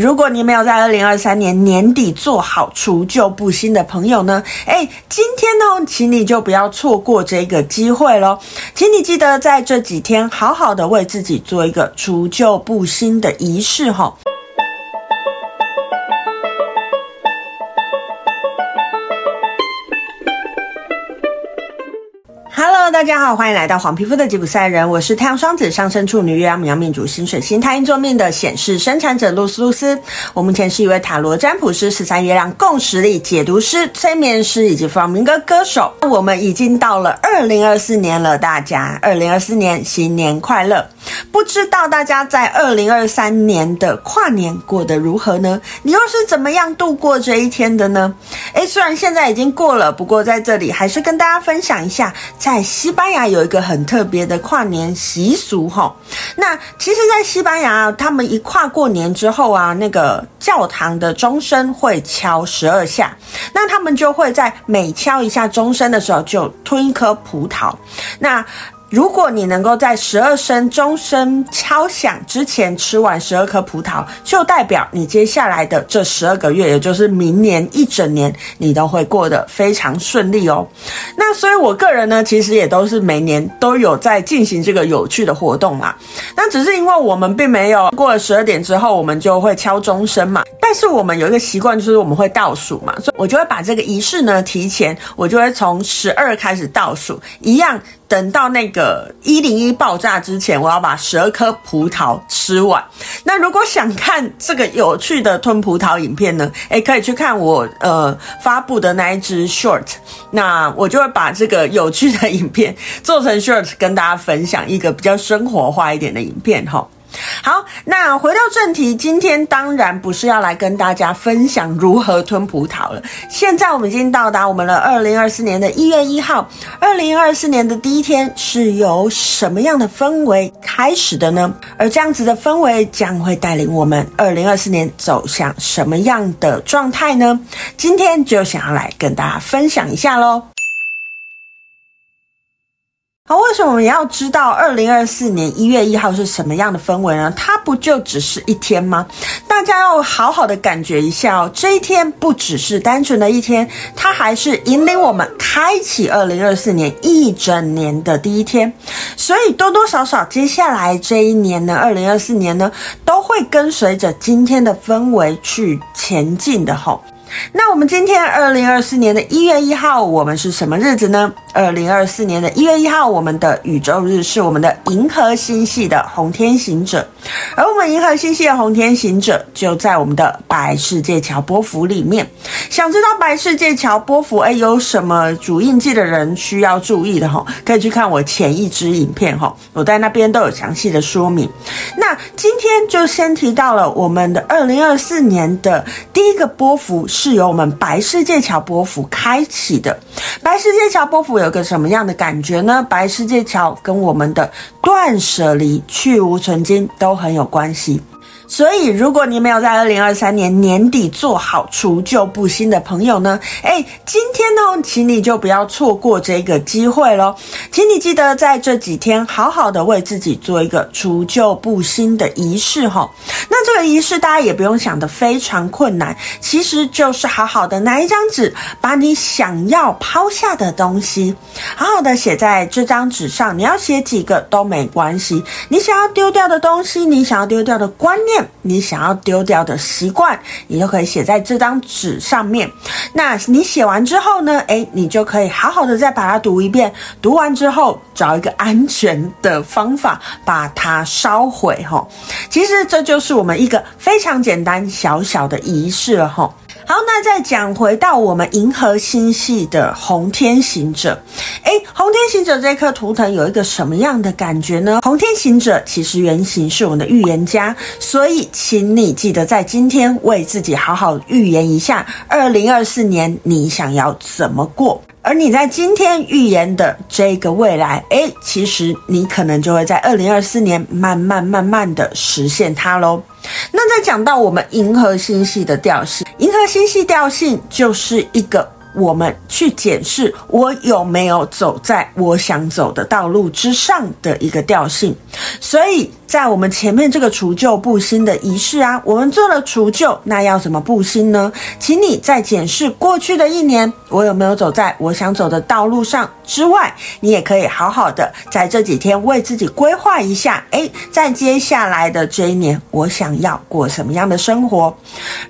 如果你没有在二零二三年年底做好除旧布新的朋友呢，诶，今天呢，请你就不要错过这个机会喽，请你记得在这几天好好的为自己做一个除旧布新的仪式哈。Hello，大家好，欢迎来到黄皮肤的吉普赛人，我是太阳双子上升处女月亮牡羊命主星水星太阴坐命的显示生产者露丝露丝。我目前是一位塔罗占卜师、十三月亮共识力解读师、催眠师以及弗朗明哥歌手。我们已经到了二零二四年了，大家二零二四年新年快乐！不知道大家在二零二三年的跨年过得如何呢？你又是怎么样度过这一天的呢？诶，虽然现在已经过了，不过在这里还是跟大家分享一下，在西。班牙有一个很特别的跨年习俗哈，那其实，在西班牙，他们一跨过年之后啊，那个教堂的钟声会敲十二下，那他们就会在每敲一下钟声的时候，就吞一颗葡萄，那。如果你能够在十二声钟声敲响之前吃完十二颗葡萄，就代表你接下来的这十二个月，也就是明年一整年，你都会过得非常顺利哦。那所以，我个人呢，其实也都是每年都有在进行这个有趣的活动嘛。那只是因为我们并没有过了十二点之后，我们就会敲钟声嘛。但是我们有一个习惯，就是我们会倒数嘛，所以我就会把这个仪式呢提前，我就会从十二开始倒数，一样。等到那个一零一爆炸之前，我要把十二颗葡萄吃完。那如果想看这个有趣的吞葡萄影片呢？诶，可以去看我呃发布的那一支 short。那我就会把这个有趣的影片做成 short，跟大家分享一个比较生活化一点的影片哈。好，那回到正题，今天当然不是要来跟大家分享如何吞葡萄了。现在我们已经到达我们的二零二四年的一月一号，二零二四年的第一天是由什么样的氛围开始的呢？而这样子的氛围将会带领我们二零二四年走向什么样的状态呢？今天就想要来跟大家分享一下喽。为什么我们要知道二零二四年一月一号是什么样的氛围呢？它不就只是一天吗？大家要好好的感觉一下哦，这一天不只是单纯的一天，它还是引领我们开启二零二四年一整年的第一天。所以多多少少，接下来这一年呢，二零二四年呢，都会跟随着今天的氛围去前进的吼。那我们今天二零二四年的一月一号，我们是什么日子呢？二零二四年的一月一号，我们的宇宙日是我们的银河星系的红天行者，而我们银河星系的红天行者就在我们的白世界桥波幅里面。想知道白世界桥波幅哎有什么主印记的人需要注意的哈？可以去看我前一支影片哈，我在那边都有详细的说明。那今天就先提到了我们的二零二四年的第一个波幅。是由我们白世界桥波幅开启的。白世界桥波幅有个什么样的感觉呢？白世界桥跟我们的断舍离、去无存经都很有关系。所以，如果你没有在二零二三年年底做好除旧布新的朋友呢，诶，今天呢，请你就不要错过这个机会喽。请你记得在这几天好好的为自己做一个除旧布新的仪式哈。那这个仪式大家也不用想的非常困难，其实就是好好的拿一张纸，把你想要抛下的东西，好好的写在这张纸上。你要写几个都没关系，你想要丢掉的东西，你想要丢掉的观念。你想要丢掉的习惯，你都可以写在这张纸上面。那你写完之后呢？诶，你就可以好好的再把它读一遍。读完之后，找一个安全的方法把它烧毁。哈，其实这就是我们一个非常简单小小的仪式了。哈。好，那再讲回到我们银河星系的红天行者，诶，红天行者这颗图腾有一个什么样的感觉呢？红天行者其实原型是我们的预言家，所以请你记得在今天为自己好好预言一下，二零二四年你想要怎么过？而你在今天预言的这个未来，诶，其实你可能就会在二零二四年慢慢慢慢的实现它喽。那再讲到我们银河星系的调性，银河星系调性就是一个我们去检视我有没有走在我想走的道路之上的一个调性，所以。在我们前面这个除旧布新的仪式啊，我们做了除旧，那要怎么布新呢？请你再检视过去的一年，我有没有走在我想走的道路上之外，你也可以好好的在这几天为自己规划一下，诶，在接下来的这一年，我想要过什么样的生活？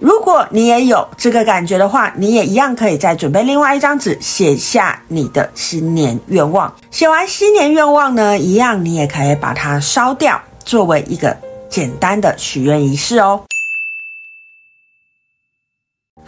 如果你也有这个感觉的话，你也一样可以再准备另外一张纸，写下你的新年愿望。写完新年愿望呢，一样你也可以把它烧掉，作为一个简单的许愿仪式哦。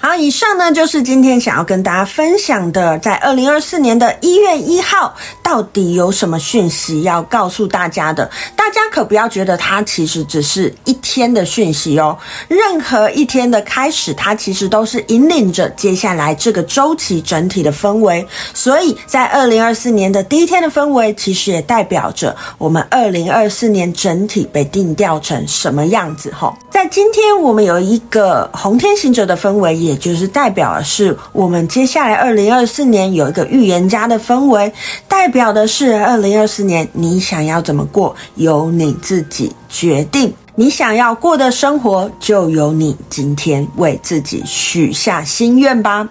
好，以上呢就是今天想要跟大家分享的，在二零二四年的一月一号，到底有什么讯息要告诉大家的？大家可不要觉得它其实只是一天的讯息哦。任何一天的开始，它其实都是引领着接下来这个周期整体的氛围。所以在二零二四年的第一天的氛围，其实也代表着我们二零二四年整体被定调成什么样子。哈，今天我们有一个红天行者的氛围。也就是代表的是我们接下来二零二四年有一个预言家的氛围，代表的是二零二四年你想要怎么过，由你自己决定。你想要过的生活，就由你今天为自己许下心愿吧。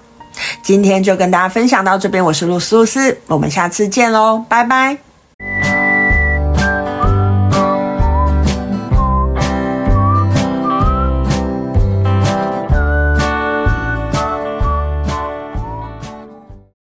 今天就跟大家分享到这边，我是露丝露丝，我们下次见喽，拜拜。